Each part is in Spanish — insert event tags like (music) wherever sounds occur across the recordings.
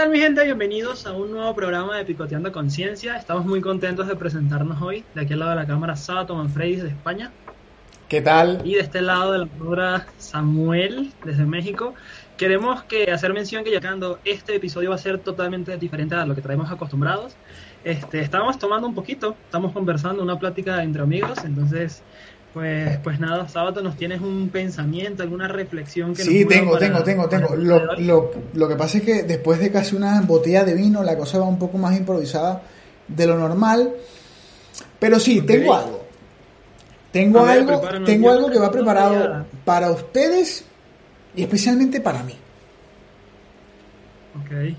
tal mi gente? Bienvenidos a un nuevo programa de Picoteando Conciencia. Estamos muy contentos de presentarnos hoy. De aquí al lado de la cámara, Sabato Manfredis de España. ¿Qué tal? Y de este lado de la cámara, Samuel desde México. Queremos que hacer mención que ya cuando este episodio va a ser totalmente diferente a lo que traemos acostumbrados. Este, estamos tomando un poquito, estamos conversando, una plática entre amigos, entonces pues, pues nada, Sábado, ¿nos tienes un pensamiento, alguna reflexión que Sí, tengo, tengo, tengo, tengo. Lo, lo, lo, que pasa es que después de casi una botella de vino, la cosa va un poco más improvisada de lo normal. Pero sí, tengo algo. Tengo algo, tengo algo que va preparado para ustedes y especialmente para mí. Ok.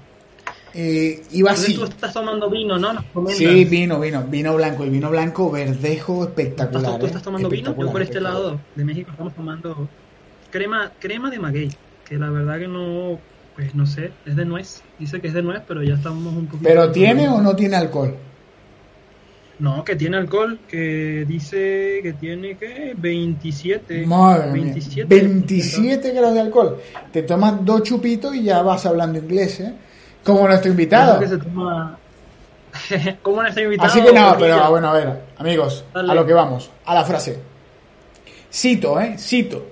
Eh, iba así. tú estás tomando vino, ¿no? Sí, vino, vino, vino blanco. El vino blanco verdejo espectacular. ¿Tú, estás ¿eh? tomando vino? Yo por este lado de México estamos tomando crema, crema de maguey, que la verdad que no, pues no sé, es de nuez. Dice que es de nuez, pero ya estamos un poquito... ¿Pero tiene o no tiene alcohol? No, que tiene alcohol, que dice que tiene que 27. Madre 27, 27 grados de alcohol. Te tomas dos chupitos y ya vas hablando inglés, ¿eh? Como nuestro invitado. (laughs) Como nuestro invitado. Así que nada, pero bueno, a ver, amigos, a lo que vamos, a la frase. Cito, ¿eh? Cito.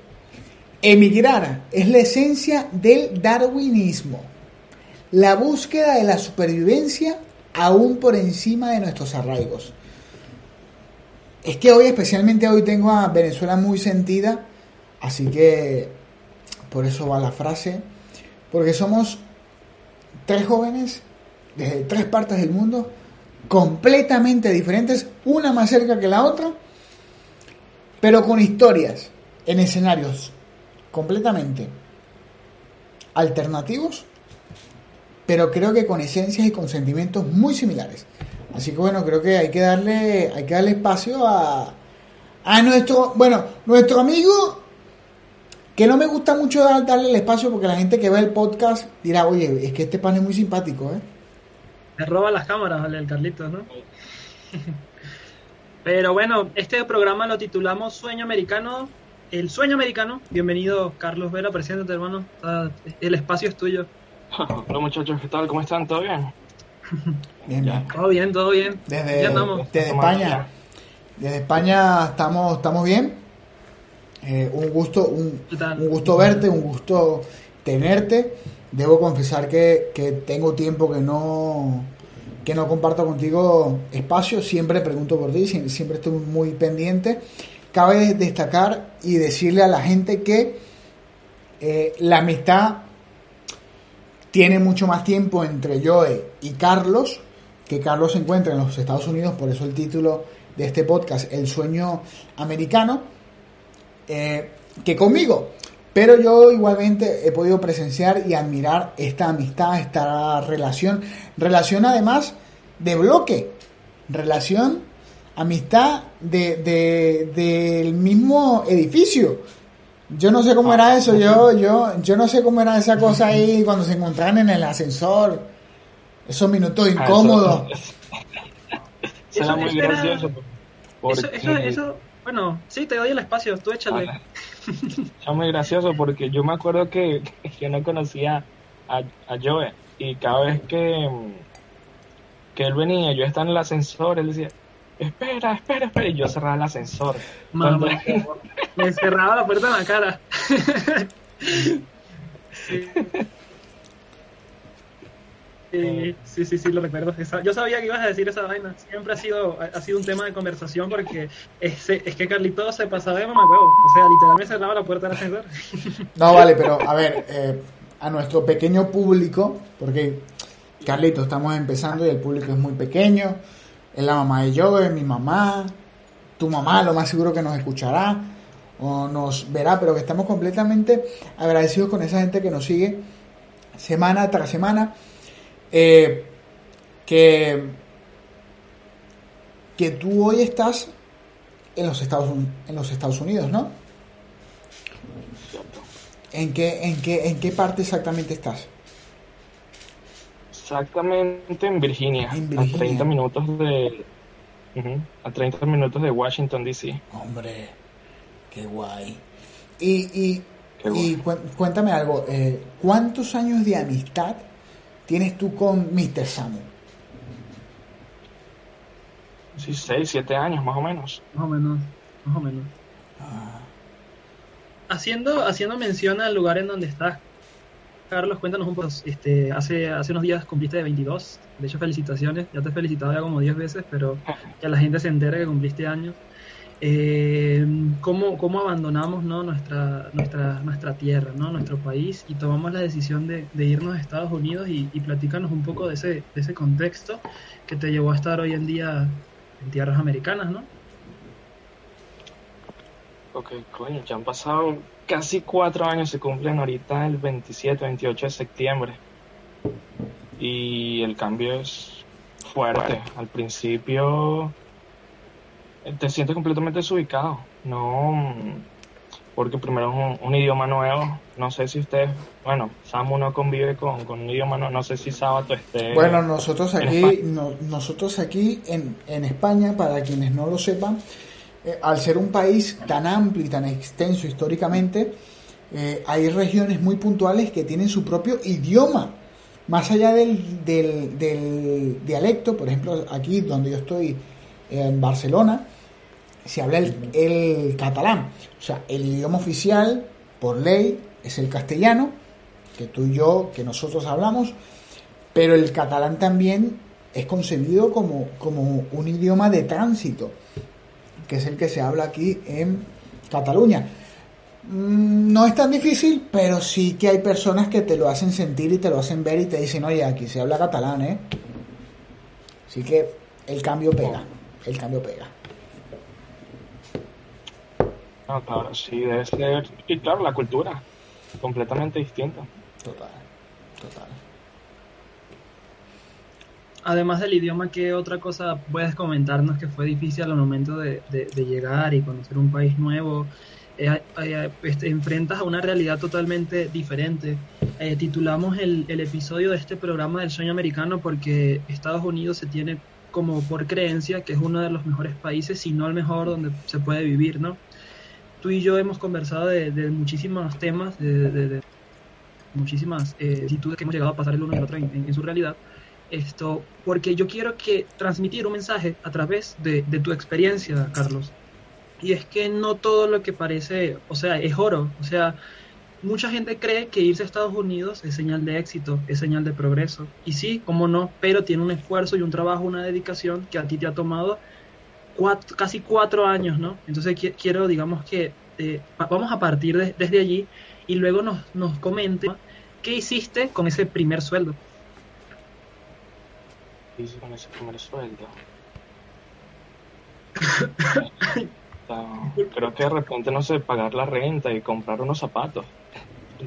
Emigrar es la esencia del darwinismo. La búsqueda de la supervivencia aún por encima de nuestros arraigos. Es que hoy, especialmente hoy, tengo a Venezuela muy sentida, así que por eso va la frase, porque somos tres jóvenes desde tres partes del mundo, completamente diferentes, una más cerca que la otra, pero con historias en escenarios completamente alternativos, pero creo que con esencias y con sentimientos muy similares. Así que bueno, creo que hay que darle, hay que darle espacio a, a nuestro, bueno, nuestro amigo que no me gusta mucho darle el espacio porque la gente que ve el podcast dirá, oye, es que este pan es muy simpático, ¿eh? Me roba las cámaras, vale, el Carlitos, ¿no? (laughs) Pero bueno, este programa lo titulamos Sueño Americano. El sueño americano. Bienvenido, Carlos Vera, presidente, hermano. El espacio es tuyo. Hola muchachos, ¿qué tal? ¿Cómo están? ¿Todo bien? (laughs) bien, bien. Todo bien, todo bien. Desde, desde España. Desde España estamos, estamos bien. Eh, un gusto, un, gusto verte, un gusto tenerte. Debo confesar que, tengo tiempo que no que no comparto contigo espacio, siempre pregunto por ti, siempre estoy muy pendiente. Cabe destacar y decirle a la gente que eh, la amistad tiene mucho más tiempo entre Joe y Carlos, que Carlos se encuentra en los Estados Unidos, por eso el título de este podcast, El sueño americano eh, que conmigo. Pero yo igualmente he podido presenciar y admirar esta amistad, esta relación. Relación además de bloque. Relación, amistad de, del mismo edificio. Yo no sé cómo era eso, yo, yo, yo no sé cómo era esa cosa ahí (laughs) cuando se encontraban en el ascensor. Esos minutos ah, incómodos. (laughs) Eso, muy gracioso. eso, bueno, sí, te doy el espacio, tú échale. Es muy gracioso porque yo me acuerdo que yo no conocía a, a Joe y cada vez que, que él venía, yo estaba en el ascensor, él decía, espera, espera, espera, y yo cerraba el ascensor. Mamá, me cerraba la puerta en la cara. (laughs) sí. Sí, sí, sí, sí, lo recuerdo. Yo sabía que ibas a decir esa vaina. Siempre ha sido, ha sido un tema de conversación porque es, es que Carlito se pasaba de mamacuevo. O sea, literalmente cerraba la puerta del ascensor. No, vale, pero a ver, eh, a nuestro pequeño público, porque Carlito, estamos empezando y el público es muy pequeño. Es la mamá de yo, es mi mamá. Tu mamá, lo más seguro que nos escuchará o nos verá, pero que estamos completamente agradecidos con esa gente que nos sigue semana tras semana eh, que, que tú hoy estás en los Estados, en los Estados Unidos, ¿no? ¿En qué, en, qué, ¿En qué parte exactamente estás? Exactamente en Virginia, a 30 minutos de a 30 minutos de Washington DC. Hombre, qué guay. Y, y, y cuéntame algo, eh, ¿cuántos años de amistad tienes tú con Mr. Samu? Sí, seis, siete años, más o menos. Más o menos, más o menos. Ah. Haciendo, haciendo mención al lugar en donde estás, Carlos, cuéntanos un poco. Este, hace, hace unos días cumpliste de 22. De hecho, felicitaciones. Ya te he felicitado ya como 10 veces, pero que la gente se entere que cumpliste años. Eh, ¿cómo, ¿Cómo abandonamos ¿no? nuestra, nuestra, nuestra tierra, ¿no? nuestro país y tomamos la decisión de, irnos a Estados Unidos y, y platícanos un poco de ese, de ese contexto que te llevó a estar hoy en día en tierras americanas, ¿no? Ok, coño, ya han pasado casi cuatro años, se cumplen ahorita el 27, 28 de septiembre. Y el cambio es fuerte. Al principio eh, te sientes completamente desubicado. No, porque primero es un, idioma nuevo. No sé si usted, bueno, Samu no convive con, un idioma nuevo. No sé si Sábato esté. Bueno, nosotros aquí, nosotros aquí en, en España, para quienes no lo sepan, eh, al ser un país tan amplio y tan extenso históricamente, eh, hay regiones muy puntuales que tienen su propio idioma. Más allá del, del, dialecto, por ejemplo, aquí donde yo estoy en Barcelona, se habla el, el, catalán. O sea, el idioma oficial, por ley, es el castellano, que tú y yo, que nosotros hablamos, pero el catalán también es concebido como, como un idioma de tránsito que es el que se habla aquí en Cataluña. Mm, no es tan difícil, pero sí que hay personas que te lo hacen sentir y te lo hacen ver y te dicen, oye, aquí se habla catalán, ¿eh? Así que el cambio pega, el cambio pega. No, claro, sí, debe ser. Y claro, la cultura, completamente distinta. Total, total además del idioma, ¿qué otra cosa puedes comentarnos que fue difícil al momento de, llegar y conocer un país nuevo? Eh, eh, este, enfrentas a una realidad totalmente diferente. Eh, titulamos el, episodio de este programa del sueño americano porque Estados Unidos se tiene como por creencia que es uno de los mejores países, si no el mejor, donde se puede vivir, ¿no? Tú y yo hemos conversado de, muchísimos temas, de, muchísimas situaciones que hemos llegado a pasar el uno y el otro en su realidad esto, porque yo quiero que transmitir un mensaje a través de, tu experiencia, Carlos. Y es que no todo lo que parece, o sea, es oro. O sea, mucha gente cree que irse a Estados Unidos es señal de éxito, es señal de progreso. Y sí, cómo no, pero tiene un esfuerzo y un trabajo, una dedicación que a ti te ha tomado casi cuatro años, ¿no? Entonces quiero, digamos que eh, vamos a partir desde allí y luego nos, nos comente qué hiciste con ese primer sueldo con ese primer sueldo? (laughs) Creo que de repente, no sé, pagar la renta y comprar unos zapatos.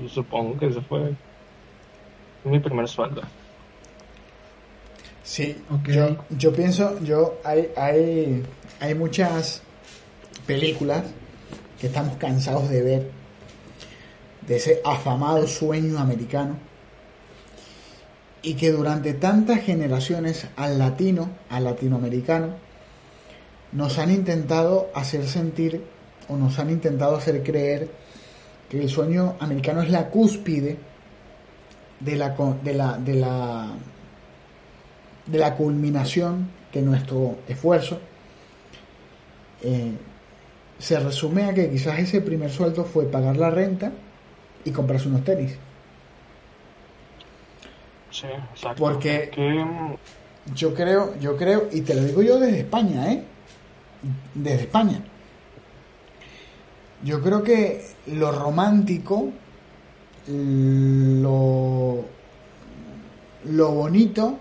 Supongo que ese fue mi primer sueldo. Sí, yo, yo pienso, yo hay, hay, hay muchas películas que estamos cansados de ver de ese afamado sueño americano y que durante tantas generaciones al latino, al latinoamericano, nos han intentado hacer sentir o nos han intentado hacer creer que el sueño americano es la cúspide de la, de la, de la, de la culminación que nuestro esfuerzo eh, se resume a que quizás ese primer sueldo fue pagar la renta y comprarse unos tenis. Sí, exacto. Porque yo creo, yo creo, y te lo digo yo desde España, ¿eh? Desde España. Yo creo que lo romántico, lo, lo bonito,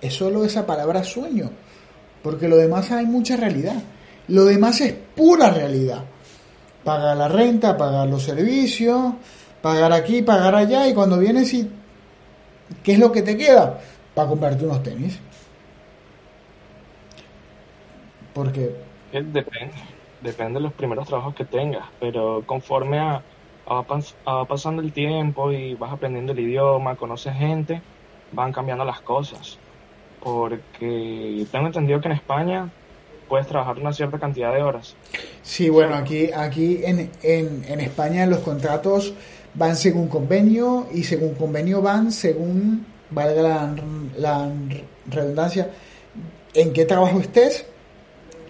es solo esa palabra sueño. Porque lo demás hay mucha realidad. Lo demás es pura realidad. Pagar la renta, pagar los servicios, pagar aquí, pagar allá, y cuando vienes y ¿Qué es lo que te queda? Para comprarte unos tenis. Porque... Depende, depende de los primeros trabajos que tengas, pero conforme a, va pasando el tiempo y vas aprendiendo el idioma, conoces gente, van cambiando las cosas. Porque tengo entendido que en España puedes trabajar una cierta cantidad de horas. Sí, bueno, aquí, aquí en, en, en España los contratos van según convenio y según convenio van según valga la, la redundancia, en qué trabajo estés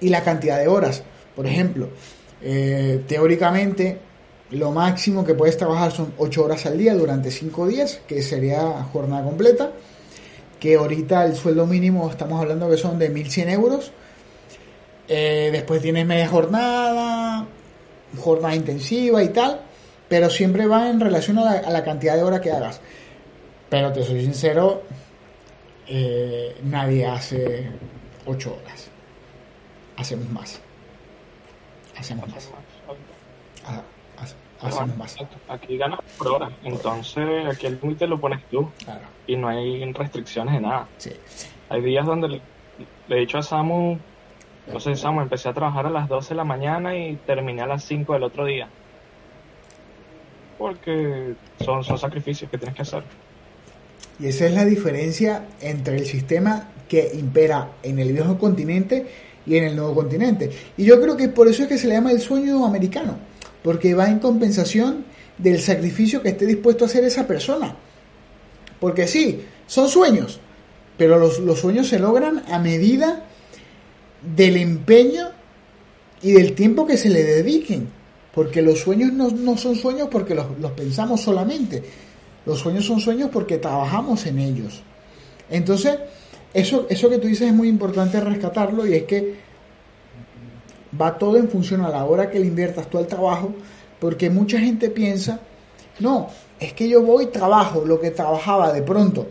y la cantidad de horas. Por ejemplo, eh, teóricamente lo máximo que puedes trabajar son 8 horas al día durante 5 días, que sería jornada completa, que ahorita el sueldo mínimo estamos hablando que son de 1.100 euros. Eh, después tienes media jornada, jornada intensiva y tal, pero siempre va en relación a la, cantidad de horas que hagas. Pero te soy sincero, eh, nadie hace 8 horas. Hacemos más. Hacemos más. Ah, Aquí ganas por hora. Entonces, aquí el límite lo pones tú. Y no hay restricciones de nada. Hay días donde le, he dicho a Samu, no sé, Samu, empecé a trabajar a las 12 de la mañana y terminé a las 5 del otro día. Porque son, son sacrificios que tienes que hacer. Y esa es la diferencia entre el sistema que impera en el viejo continente y en el nuevo continente. Y yo creo que por eso es que se le llama el sueño americano, porque va en compensación del sacrificio que esté dispuesto a hacer esa persona. Porque sí, son sueños, pero los, sueños se logran a medida del empeño y del tiempo que se le dediquen. Porque los sueños no, son sueños porque los, los pensamos solamente. Los sueños son sueños porque trabajamos en ellos. Entonces, eso, eso que tú dices es muy importante rescatarlo y es que va todo en función a la hora que le inviertas tú al trabajo, porque mucha gente piensa, no, es que yo voy, trabajo lo que trabajaba de pronto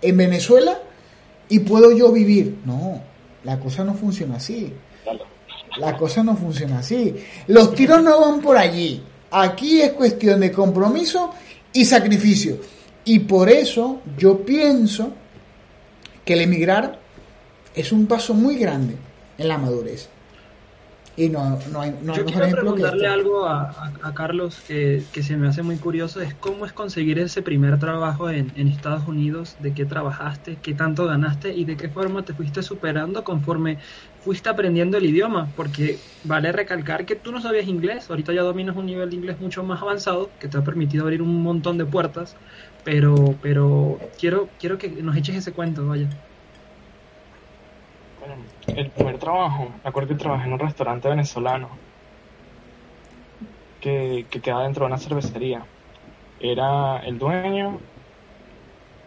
en Venezuela y puedo yo vivir. No, la cosa no funciona así. La cosa no funciona así. Los tiros no van por allí. Aquí es cuestión de compromiso y sacrificio. Y por eso yo pienso que el emigrar es un paso muy grande en la madurez. Y no, no hay, no Yo quiero preguntarle este. algo a, a, Carlos que, que, se me hace muy curioso, es cómo es conseguir ese primer trabajo en, en, Estados Unidos, de qué trabajaste, qué tanto ganaste y de qué forma te fuiste superando conforme fuiste aprendiendo el idioma, porque vale recalcar que tú no sabías inglés, ahorita ya dominas un nivel de inglés mucho más avanzado que te ha permitido abrir un montón de puertas, pero, pero quiero, quiero que nos eches ese cuento, vaya. El primer trabajo, me acuerdo que trabajé en un restaurante venezolano que, que quedaba dentro de una cervecería. Era el dueño,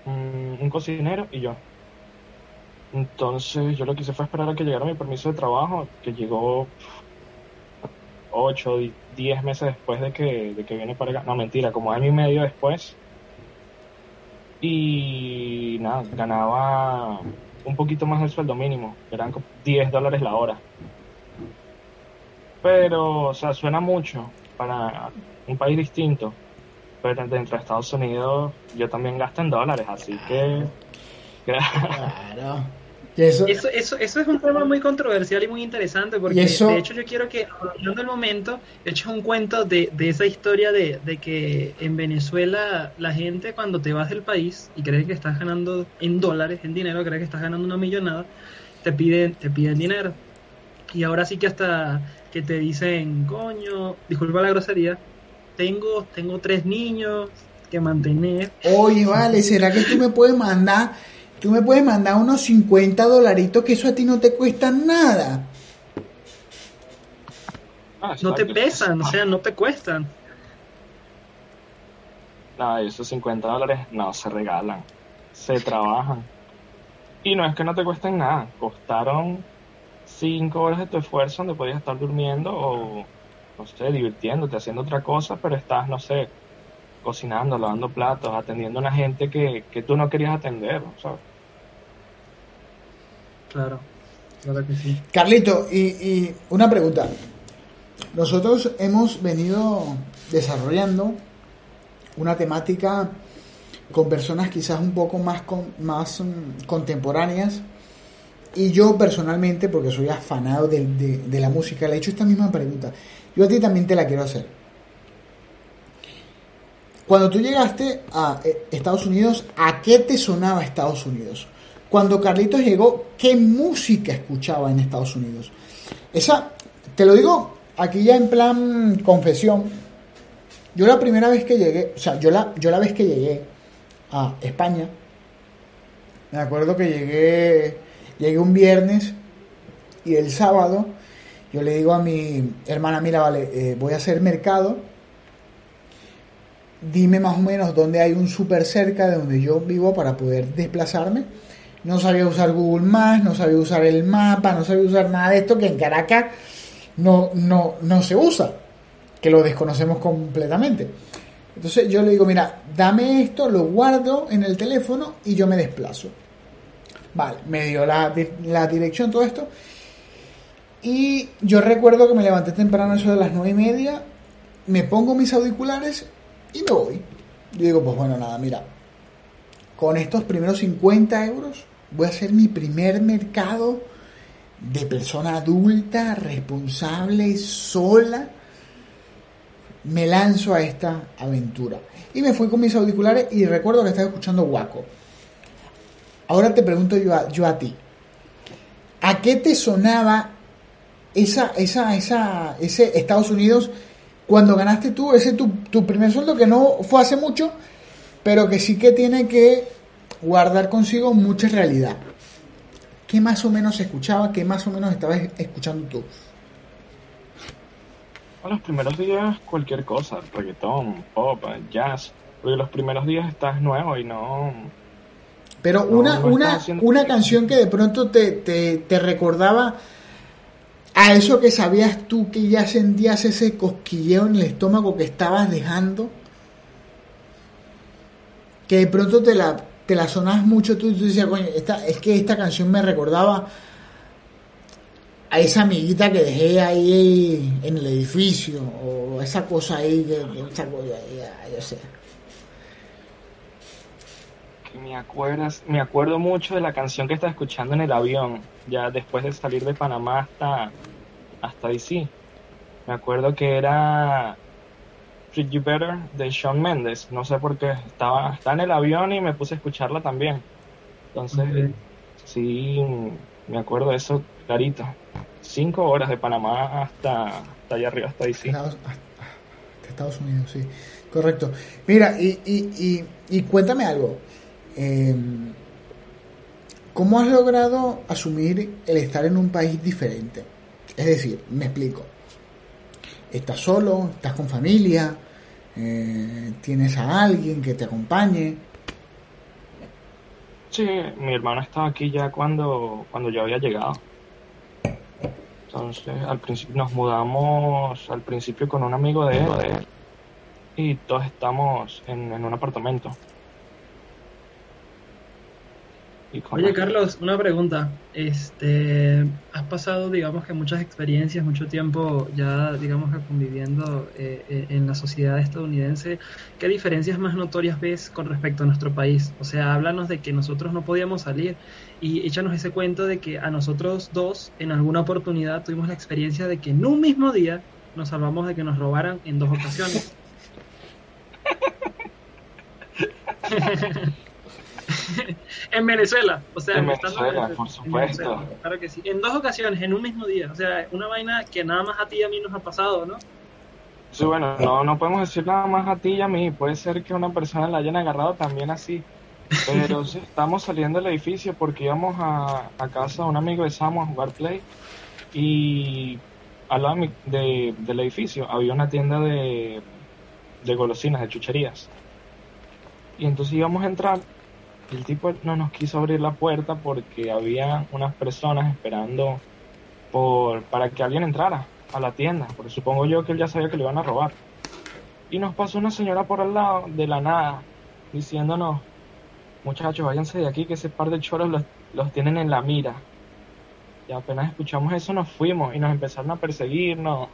un, cocinero y yo. Entonces yo lo que hice fue esperar a que llegara mi permiso de trabajo, que llegó 8, 10 meses después de que, de que viene para acá. No, mentira, como año y medio después y nada, ganaba un poquito más del sueldo mínimo, eran 10 dólares la hora. Pero, o sea, suena mucho para un país distinto, pero dentro de Estados Unidos yo también gasto en dólares, así que... (laughs) Claro. Eso, eso, eso, es un tema muy controversial y muy interesante porque de hecho yo quiero que, hablando del momento, eches un cuento de, de esa historia de, de, que en Venezuela la gente cuando te vas del país y crees que estás ganando en dólares, en dinero, crees que estás ganando una millonada, te piden, te piden dinero. Y ahora sí que hasta que te dicen, coño, disculpa la grosería, tengo, tengo tres niños que mantener. Oye, vale, ¿será que tú me puedes mandar Tú me puedes mandar unos 50 dolaritos que eso a ti no te cuesta nada. Ah, no te pesan, o sea, no te cuestan. No, esos 50 dólares no se regalan, se trabajan. Y no es que no te cuesten nada, costaron 5 horas de tu esfuerzo donde podías estar durmiendo o, no sé, divirtiéndote, haciendo otra cosa, pero estás, no sé, cocinando, lavando platos, atendiendo a una gente que, que tú no querías atender, ¿sabes? Claro, claro que sí. Carlito, y, una pregunta. Nosotros hemos venido desarrollando una temática con personas quizás un poco más, más mm, contemporáneas. Y yo personalmente, porque soy afanado de, de, la música, le he hecho esta misma pregunta. Yo a ti también te la quiero hacer. Cuando tú llegaste a eh, Estados Unidos, ¿a qué te sonaba Estados Unidos? Cuando Carlitos llegó, qué música escuchaba en Estados Unidos. Esa, te lo digo aquí ya en plan confesión. Yo la primera vez que llegué, o sea, yo la, yo la vez que llegué a España, Me acuerdo que llegué, llegué un viernes y el sábado yo le digo a mi hermana, mira, vale, eh, voy a hacer mercado, dime más o menos dónde hay un súper cerca de donde yo vivo para poder desplazarme. No sabía usar Google Maps, no sabía usar el mapa, no sabía usar nada de esto que en Caracas no, no, no se usa, que lo desconocemos completamente. Entonces yo le digo, mira, dame esto, lo guardo en el teléfono y yo me desplazo. Vale, me dio la, la dirección, todo esto. Y yo recuerdo que me levanté temprano, eso de las nueve y media, me pongo mis auriculares y me voy. Yo digo, pues bueno, nada, mira, con estos primeros 50 euros voy a hacer mi primer mercado de persona adulta, responsable, sola. Me lanzo a esta aventura. Y me fui con mis auriculares y recuerdo que estaba escuchando Guaco. Ahora te pregunto yo a, yo a ti. ¿A qué te sonaba esa, esa, esa, ese Estados Unidos cuando ganaste tú, ese tu, tu primer sueldo que no fue hace mucho, pero que sí que tiene que guardar consigo mucha realidad? ¿Qué más o menos escuchaba? ¿Qué más o menos estabas escuchando tú? En los primeros días cualquier cosa, reggaetón, pop, jazz, porque los primeros días estás nuevo y no... Pero una, una, una canción que de pronto te, te, te recordaba a eso que sabías tú que ya sentías ese cosquilleo en el estómago que estabas dejando, que de pronto te la, te la sonabas mucho tú y tú decías, coño, esta, es que esta canción me recordaba a esa amiguita que dejé ahí en el edificio, o esa cosa ahí, que, esa cosa, yo sé me acuerdas, me acuerdo mucho de la canción que estaba escuchando en el avión, ya después de salir de Panamá hasta, hasta DC. Me acuerdo que era Treat You Better de Shawn Mendes. No sé por qué. Estaba, estaba en el avión y me puse a escucharla también. Entonces, sí, me acuerdo de eso clarito. Cinco horas de Panamá hasta, hasta allá arriba, hasta DC. Estados, Estados Unidos, sí. Correcto. Mira, y, y, y, y cuéntame algo. Eh, ¿Cómo has logrado asumir el estar en un país diferente? Es decir, me explico. Estás solo, estás con familia, eh, tienes a alguien que te acompañe. Sí, mi hermano estaba aquí ya cuando, cuando yo había llegado. Entonces, al principio nos mudamos al principio con un amigo de él, y todos estamos en un apartamento. Oye, Carlos, una pregunta. Este, has pasado, digamos que muchas experiencias, mucho tiempo ya, digamos que conviviendo eh, eh, en la sociedad estadounidense. ¿Qué diferencias más notorias ves con respecto a nuestro país? O sea, háblanos de que nosotros no podíamos salir y échanos ese cuento de que a nosotros dos, en alguna oportunidad, tuvimos la experiencia de que en un mismo día nos salvamos de que nos robaran en dos ocasiones. (laughs) (laughs) en Venezuela, o sea, en Venezuela, por supuesto. claro que sí. En dos ocasiones, en un mismo día. O sea, una vaina que nada más a ti y a mí nos ha pasado, ¿no? Sí, bueno, no, no podemos decir nada más a ti y a mí. Puede ser que una persona la hayan agarrado también así. Pero (laughs) sí, estamos saliendo del edificio porque íbamos a, a casa de un amigo de Samu a jugar Play. Y al lado de, del edificio había una tienda de, de golosinas, de chucherías. Y entonces íbamos a entrar el tipo no nos quiso abrir la puerta porque había unas personas esperando por para que alguien entrara a la tienda, porque supongo yo que él ya sabía que le iban a robar. Y nos pasó una señora por al lado de la nada diciéndonos, muchachos, váyanse de aquí que ese par de choros los, los tienen en la mira. Y apenas escuchamos eso nos fuimos y nos empezaron a perseguir, nos,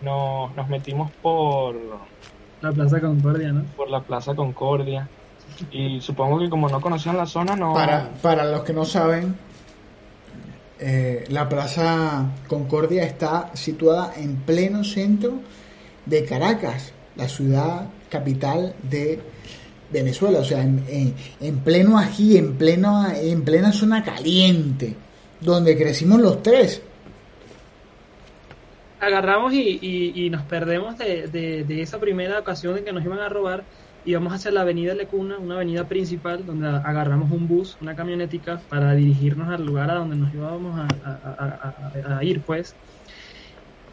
nos metimos por... La Plaza Concordia, ¿no? Por la Plaza Concordia y supongo que como no conocían la zona, no... Para, para los que no saben, eh, la Plaza Concordia está situada en pleno centro de Caracas, la ciudad capital de Venezuela, o sea, en, en, pleno ají, en, pleno, en plena zona caliente, donde crecimos los tres. Agarramos y, y, nos perdemos de, de, de, esa primera ocasión en que nos iban a robar íbamos hacia la avenida Lecuna, una avenida principal, donde agarramos un bus, una camionetica, para dirigirnos al lugar a donde nos íbamos a, ir, pues.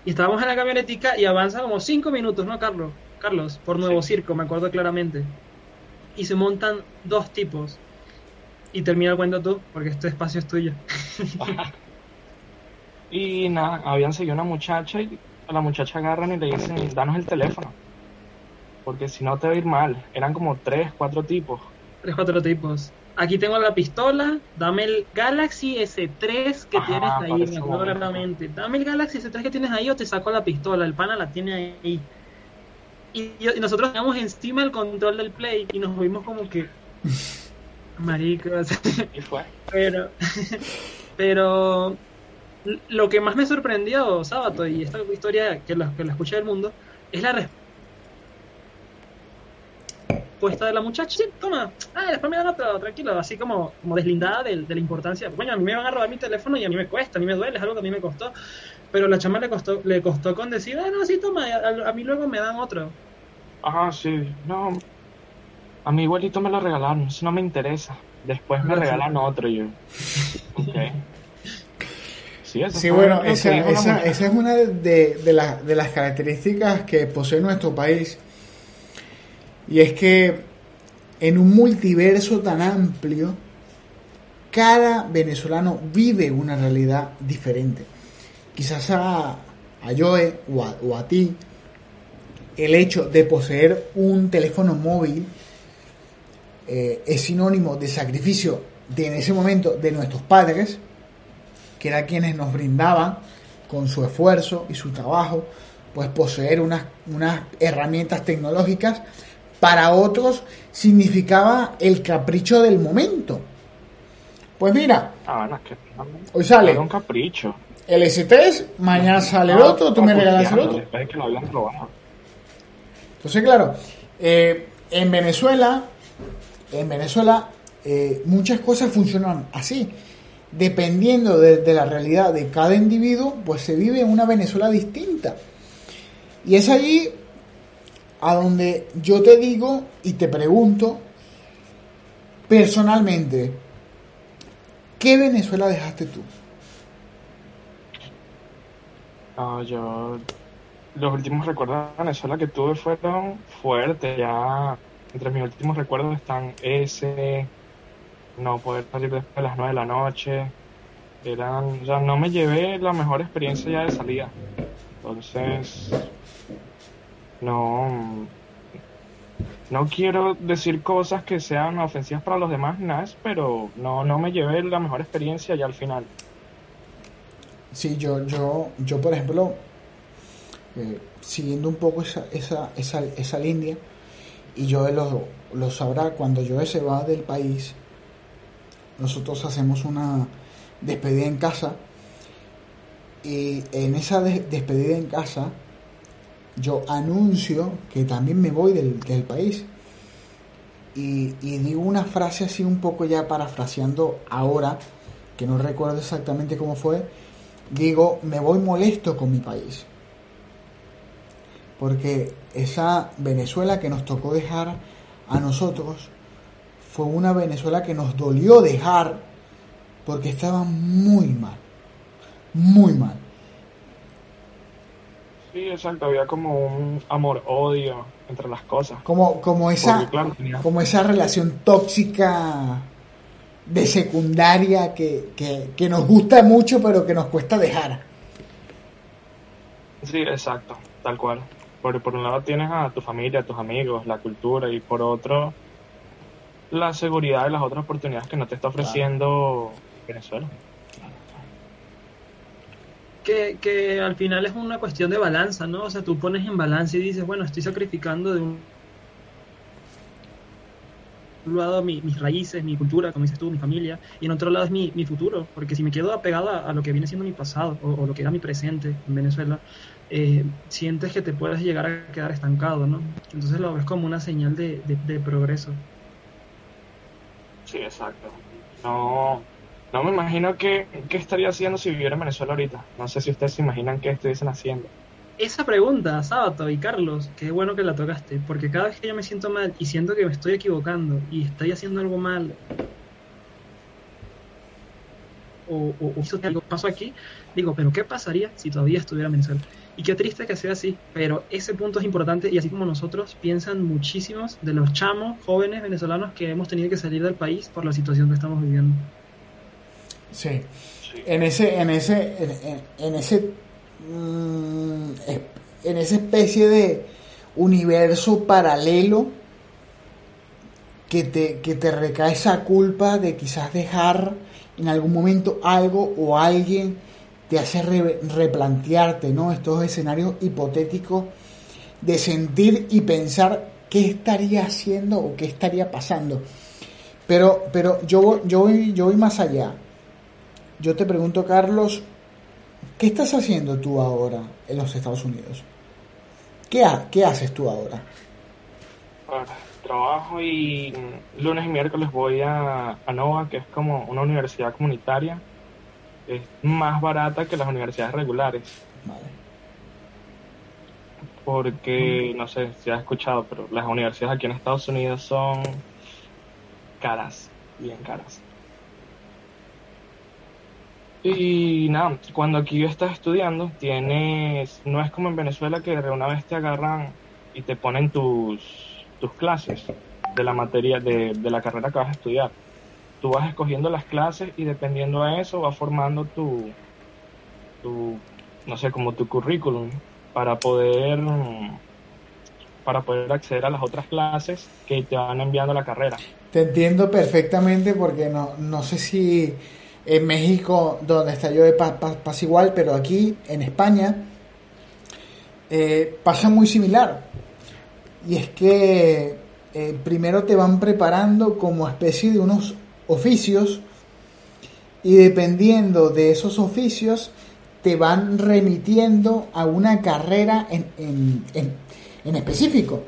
Y estábamos en la camionetica y avanza como cinco minutos, ¿no, Carlos? Carlos, por Nuevo Circo, me acuerdo claramente. Y se montan dos tipos. Y termina el cuento tú, porque este espacio es tuyo. (laughs) y nada, habían seguido una muchacha y a la muchacha agarran y le dicen, danos el teléfono porque si no te va a ir mal. Eran como tres, cuatro tipos. Tres, cuatro tipos. Aquí tengo la pistola, dame el Galaxy S3 que tienes ahí, me acuerdo claramente. Dame el Galaxy S3 que tienes ahí o te saco la pistola, el pana la tiene ahí. Y, nosotros teníamos encima el control del play y nos vimos como que... (laughs) Maricos. ¿Y fue? Pero... (laughs) pero... Lo que más me sorprendió, Sábato, y esta historia que la, que la escuché del mundo, es la respuesta puesta de la muchacha, sí, toma, ah, después me dan otro, tranquilo, así como, como deslindada de, la importancia. Bueno, a mí me van a robar mi teléfono y a mí me cuesta, a mí me duele, es algo que a mí me costó. Pero la chama le costó, le costó con decir, ah, no, sí, toma, a, mí luego me dan otro. Ajá, sí, no. A mi igualito me lo regalaron, eso no me interesa. Después me regalan otro yo. Ok. Sí, sí bueno, esa, esa, esa, es una de, de, de las características que posee nuestro país y es que en un multiverso tan amplio, cada venezolano vive una realidad diferente. Quizás a, a Joe o a, ti, el hecho de poseer un teléfono móvil eh, es sinónimo de sacrificio de en ese momento de nuestros padres, que eran quienes nos brindaban con su esfuerzo y su trabajo, pues poseer unas, unas herramientas tecnológicas para otros significaba el capricho del momento. Pues mira, ah, hoy sale un capricho. el S3, mañana sale el otro, tú me regalas el otro. Entonces, claro, eh, en Venezuela, en Venezuela eh, muchas cosas funcionan así. Dependiendo de, de la realidad de cada individuo, pues se vive en una Venezuela distinta. Y es allí a donde yo te digo y te pregunto personalmente, ¿qué Venezuela dejaste tú? yo los últimos recuerdos de Venezuela que tuve fueron fuertes, ya entre mis últimos recuerdos están ese, no poder salir después de las nueve de la noche, eran, ya no me llevé la mejor experiencia ya de salida, entonces no no quiero decir cosas que sean ofensivas para los demás, nada, pero no, no me llevé la mejor experiencia ya al final. Sí, yo, yo, yo por ejemplo, eh, siguiendo un poco esa, esa, esa, esa línea, y yo lo, lo sabrá, cuando yo se va del país, nosotros hacemos una despedida en casa, y en esa despedida en casa, yo anuncio que también me voy del, país. Y, digo una frase así un poco ya parafraseando ahora, que no recuerdo exactamente cómo fue, digo, me voy molesto con mi país. Porque esa Venezuela que nos tocó dejar a nosotros fue una Venezuela que nos dolió dejar porque estaba muy mal, muy mal. Sí, exacto, había como un amor-odio entre las cosas. Como, como, esa, como esa relación tóxica de secundaria que, que, nos gusta mucho pero que nos cuesta dejar. Sí, exacto, tal cual. Por, por un lado tienes a tu familia, a tus amigos, la cultura y por otro la seguridad y las otras oportunidades que no te está ofreciendo Venezuela que, al final es una cuestión de balanza, ¿no? O sea, tú pones en balance y dices, bueno, estoy sacrificando de un lado mis raíces, mi cultura, como dices tú, mi familia, y en otro lado es mi, futuro, porque si me quedo apegado a, lo que viene siendo mi pasado o, lo que era mi presente en Venezuela, eh, sientes que te puedes llegar a quedar estancado, ¿no? Entonces lo ves como una señal de, de progreso. Sí, exacto. No, no me imagino qué, estaría haciendo si viviera en Venezuela ahorita. No sé si ustedes se imaginan qué estuviesen haciendo. esa pregunta, Sábato y Carlos, qué bueno que la tocaste, porque cada vez que yo me siento mal y siento que me estoy equivocando y estoy haciendo algo mal, o, o, o algo pasó aquí, digo, pero ¿qué pasaría si todavía estuviera en Venezuela? Y qué triste que sea así, pero ese punto es importante y así como nosotros piensan muchísimos de los chamos jóvenes venezolanos que hemos tenido que salir del país por la situación que estamos viviendo. Sí, en ese, en ese, en, ese, mm, en esa especie de universo paralelo que te, que te recae esa culpa de quizás dejar en algún momento algo o alguien te hace replantearte ¿no? estos escenarios hipotéticos de sentir y pensar qué estaría haciendo o qué estaría pasando. Pero, pero yo, yo, voy, yo voy más allá. Yo te pregunto, Carlos, ¿qué estás haciendo tú ahora en los Estados Unidos? ¿Qué, qué haces tú ahora? trabajo y lunes y miércoles voy a, a NOVA, que es como una universidad comunitaria es más barata que las universidades regulares. Porque, no sé si has escuchado, pero las universidades aquí en Estados Unidos son caras, bien caras. Y nada, cuando aquí estás estudiando, tienes, no es como en Venezuela que de una vez te agarran y te ponen tus, tus clases de la materia, de, de la carrera que vas a estudiar tú vas escogiendo las clases y dependiendo de eso vas formando tu, tu no sé, como tu currículum para poder para poder acceder a las otras clases que te van enviando a la carrera. Te entiendo perfectamente porque no, no sé si en México, donde está yo, pasa igual, pero aquí en España eh, pasa muy similar. Y es que eh, primero te van preparando como especie de unos oficios y dependiendo de esos oficios te van remitiendo a una carrera en, en, en, específico.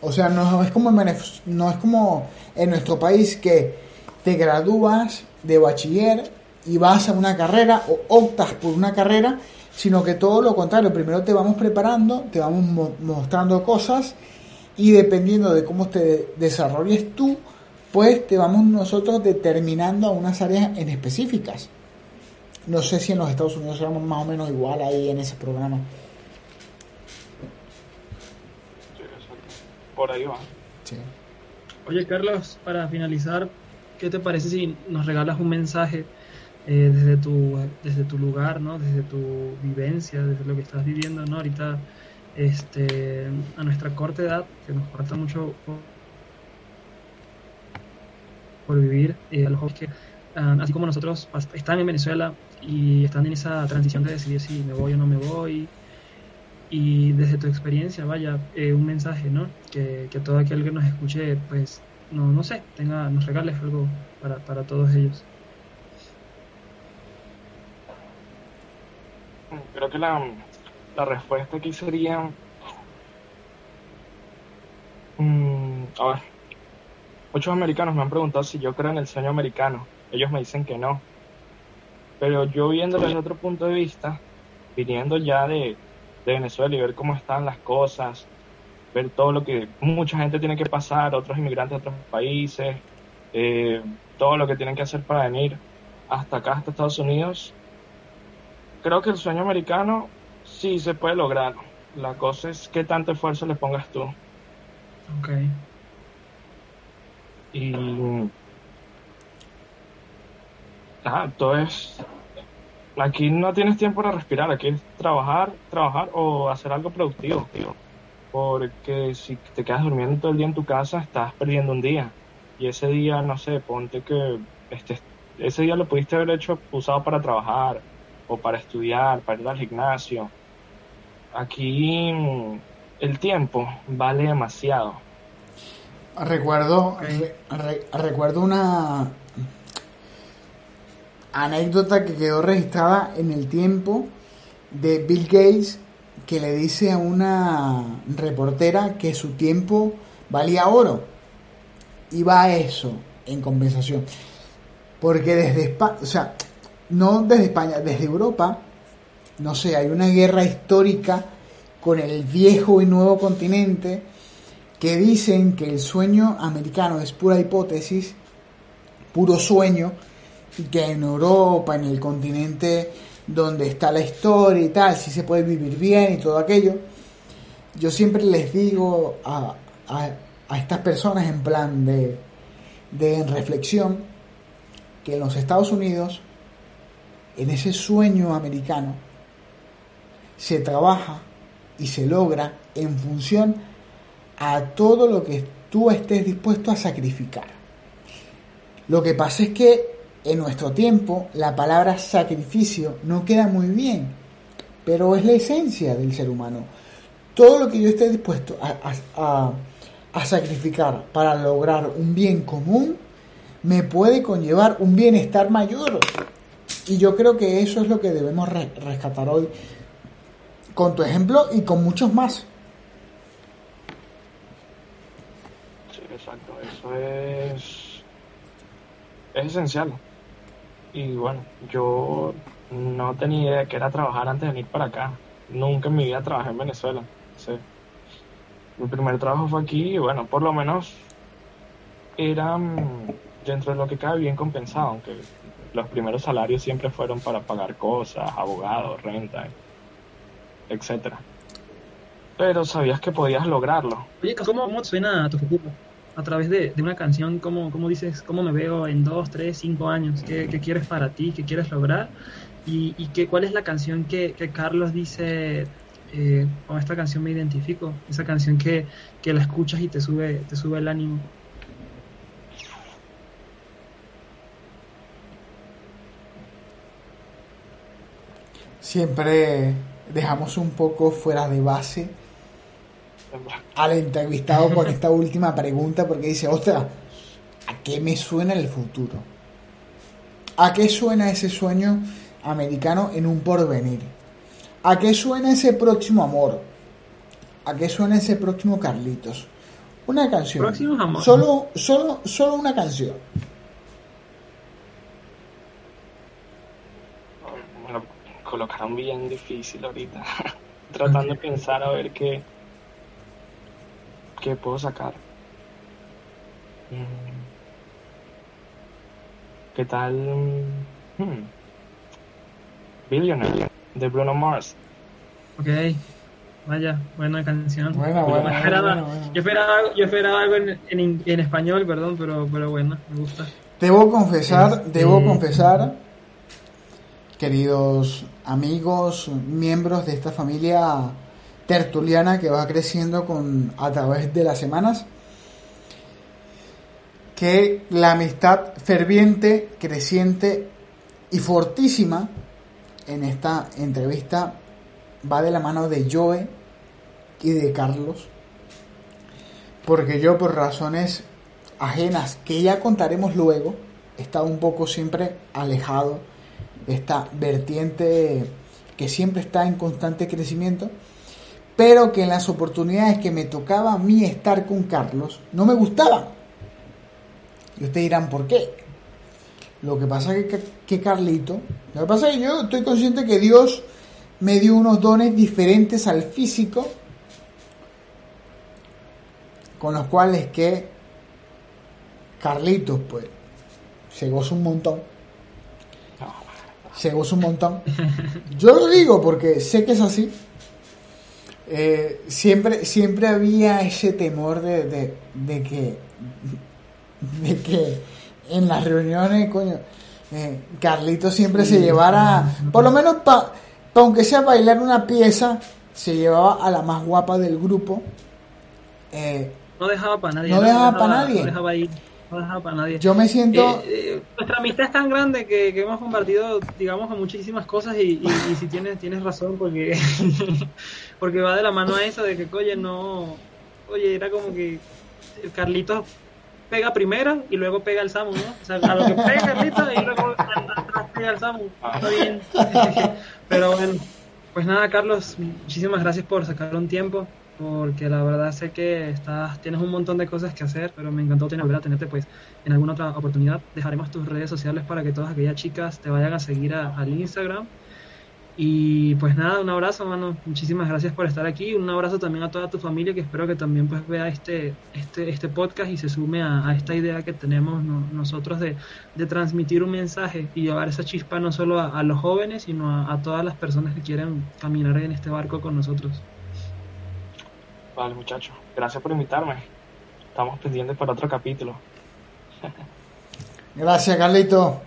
O sea, no es, como en, no es como en nuestro país que te gradúas de bachiller y vas a una carrera o optas por una carrera, sino que todo lo contrario, primero te vamos preparando, te vamos mostrando cosas y dependiendo de cómo te desarrolles tú, pues te vamos nosotros determinando a unas áreas en específicas. No sé si en los Estados Unidos éramos más o menos igual ahí en ese programa. Por ahí va. Oye, Carlos, para finalizar, ¿qué te parece si nos regalas un mensaje eh, desde, tu, desde tu lugar, ¿no? desde tu vivencia, desde lo que estás viviendo ¿no? ahorita este, a nuestra corta edad, que nos falta mucho por vivir, eh, a los jóvenes que, ah, así como nosotros, están en Venezuela y están en esa transición de decidir si me voy o no me voy. Y desde tu experiencia, vaya, eh, un mensaje, ¿no? Que, que, todo aquel que nos escuche, pues, no, no sé, tenga, nos regales algo para, para todos ellos. Creo que la, la respuesta aquí sería... Mm, a ver, Muchos americanos me han preguntado si yo creo en el sueño americano. Ellos me dicen que no. Pero yo viéndolo desde otro punto de vista, viniendo ya de, Venezuela y ver cómo están las cosas, ver todo lo que mucha gente tiene que pasar, otros inmigrantes de otros países, eh, todo lo que tienen que hacer para venir hasta acá, hasta Estados Unidos, creo que el sueño americano sí se puede lograr. La cosa es qué tanto esfuerzo le pongas tú. Okay. Y ah, entonces aquí no tienes tiempo para respirar, aquí es trabajar, trabajar o hacer algo productivo, porque si te quedas durmiendo todo el día en tu casa, estás perdiendo un día. Y ese día, no sé, ponte que este, ese día lo pudiste haber hecho usado para trabajar o para estudiar, para ir al gimnasio. Aquí el tiempo vale demasiado. Recuerdo, recuerdo una anécdota que quedó registrada en el tiempo de Bill Gates que le dice a una reportera que su tiempo valía oro. Y va a eso en compensación. Porque desde España, o sea, no desde España, desde Europa, no sé, hay una guerra histórica con el viejo y nuevo continente que dicen que el sueño americano es pura hipótesis, puro sueño, y que en Europa, en el continente donde está la historia y tal, si se puede vivir bien y todo aquello, yo siempre les digo a, a, estas personas en plan de, de reflexión que en los Estados Unidos, en ese sueño americano, se trabaja y se logra en función a todo lo que tú estés dispuesto a sacrificar. Lo que pasa es que en nuestro tiempo la palabra sacrificio no queda muy bien, pero es la esencia del ser humano. Todo lo que yo esté dispuesto a, a sacrificar para lograr un bien común me puede conllevar un bienestar mayor. Y yo creo que eso es lo que debemos rescatar hoy con tu ejemplo y con muchos más. Sí, exacto, eso es, es esencial. Y bueno, yo no tenía idea de que era trabajar antes de venir para acá. Nunca en mi vida trabajé en Venezuela. Mi primer trabajo fue aquí y bueno, por lo menos era mm, dentro de lo que cabe bien compensado, aunque los primeros salarios siempre fueron para pagar cosas, abogados, renta, etcétera. Pero sabías que podías lograrlo. Oye, ¿cómo, cómo suena tu futuro? A través de, una canción, ¿cómo, ¿cómo, dices, cómo me veo en dos, tres, cinco años? ¿Qué, qué quieres para ti? ¿Qué quieres lograr? ¿Y, y qué, cuál es la canción que, que Carlos dice, eh, con esta canción me identifico? Esa canción que, que la escuchas y te sube, te sube el ánimo. Siempre dejamos un poco fuera de base al entrevistado con esta última pregunta porque dice, ostras, ¿a qué me suena el futuro? ¿A qué suena ese sueño americano en un porvenir? ¿A qué suena ese próximo amor? ¿A qué suena ese próximo Carlitos? Una canción. Solo, solo, solo una canción. colocaron bien difícil ahorita. (laughs) Tratando de pensar a ver qué, qué puedo sacar. Mm. ¿Qué tal? Hmm. Billionaire de Bruno Mars. Ok, vaya, buena canción. Buena, buena, Yo, esperaba, yo esperaba algo en, en, español, perdón, pero, pero bueno, me gusta. Debo confesar, debo confesar queridos amigos, miembros de esta familia tertuliana que va creciendo con, a través de las semanas, que la amistad ferviente, creciente y fortísima en esta entrevista va de la mano de Joe y de Carlos, porque yo por razones ajenas que ya contaremos luego, estado un poco siempre alejado esta vertiente que siempre está en constante crecimiento, pero que en las oportunidades que me tocaba a mí estar con Carlos no me gustaba. Y ustedes dirán, ¿por qué? Lo que pasa es que, que Carlito, lo que pasa es que yo estoy consciente que Dios me dio unos dones diferentes al físico, con los cuales que Carlitos, pues, se goza un montón se goza un montón. Yo lo digo porque sé que es así. Eh, siempre, siempre había ese temor de, de, que de que en las reuniones, coño, eh, Carlito siempre se llevara, por lo menos para, aunque sea bailar una pieza, se llevaba a la más guapa del grupo. Eh, no dejaba para nadie. No, dejaba, para nadie. No dejaba ir no para nadie. Yo me siento... Eh, eh, nuestra amistad es tan grande que, hemos compartido, digamos, muchísimas cosas y, si tienes, tienes razón porque, (laughs) porque va de la mano a eso de que, oye, no... Oye, era como que el Carlitos pega primero y luego pega el Samu, ¿no? O sea, a lo que pega Carlitos y luego pega el Samu. Está bien. (laughs) Pero bueno, pues nada, Carlos, muchísimas gracias por sacar un tiempo porque la verdad sé que estás, tienes un montón de cosas que hacer, pero me encantó tener, volver a tenerte pues en alguna otra oportunidad. Dejaremos tus redes sociales para que todas aquellas chicas te vayan a seguir al Instagram. Y pues nada, un abrazo, mano. Muchísimas gracias por estar aquí. Un abrazo también a toda tu familia que espero que también pues vea este, este, este podcast y se sume a, esta idea que tenemos nosotros de, transmitir un mensaje y llevar esa chispa no solo a, los jóvenes, sino a, todas las personas que quieren caminar en este barco con nosotros. Vale, muchachos. Gracias por invitarme. Estamos pendientes para otro capítulo. (laughs) Gracias, Carlito.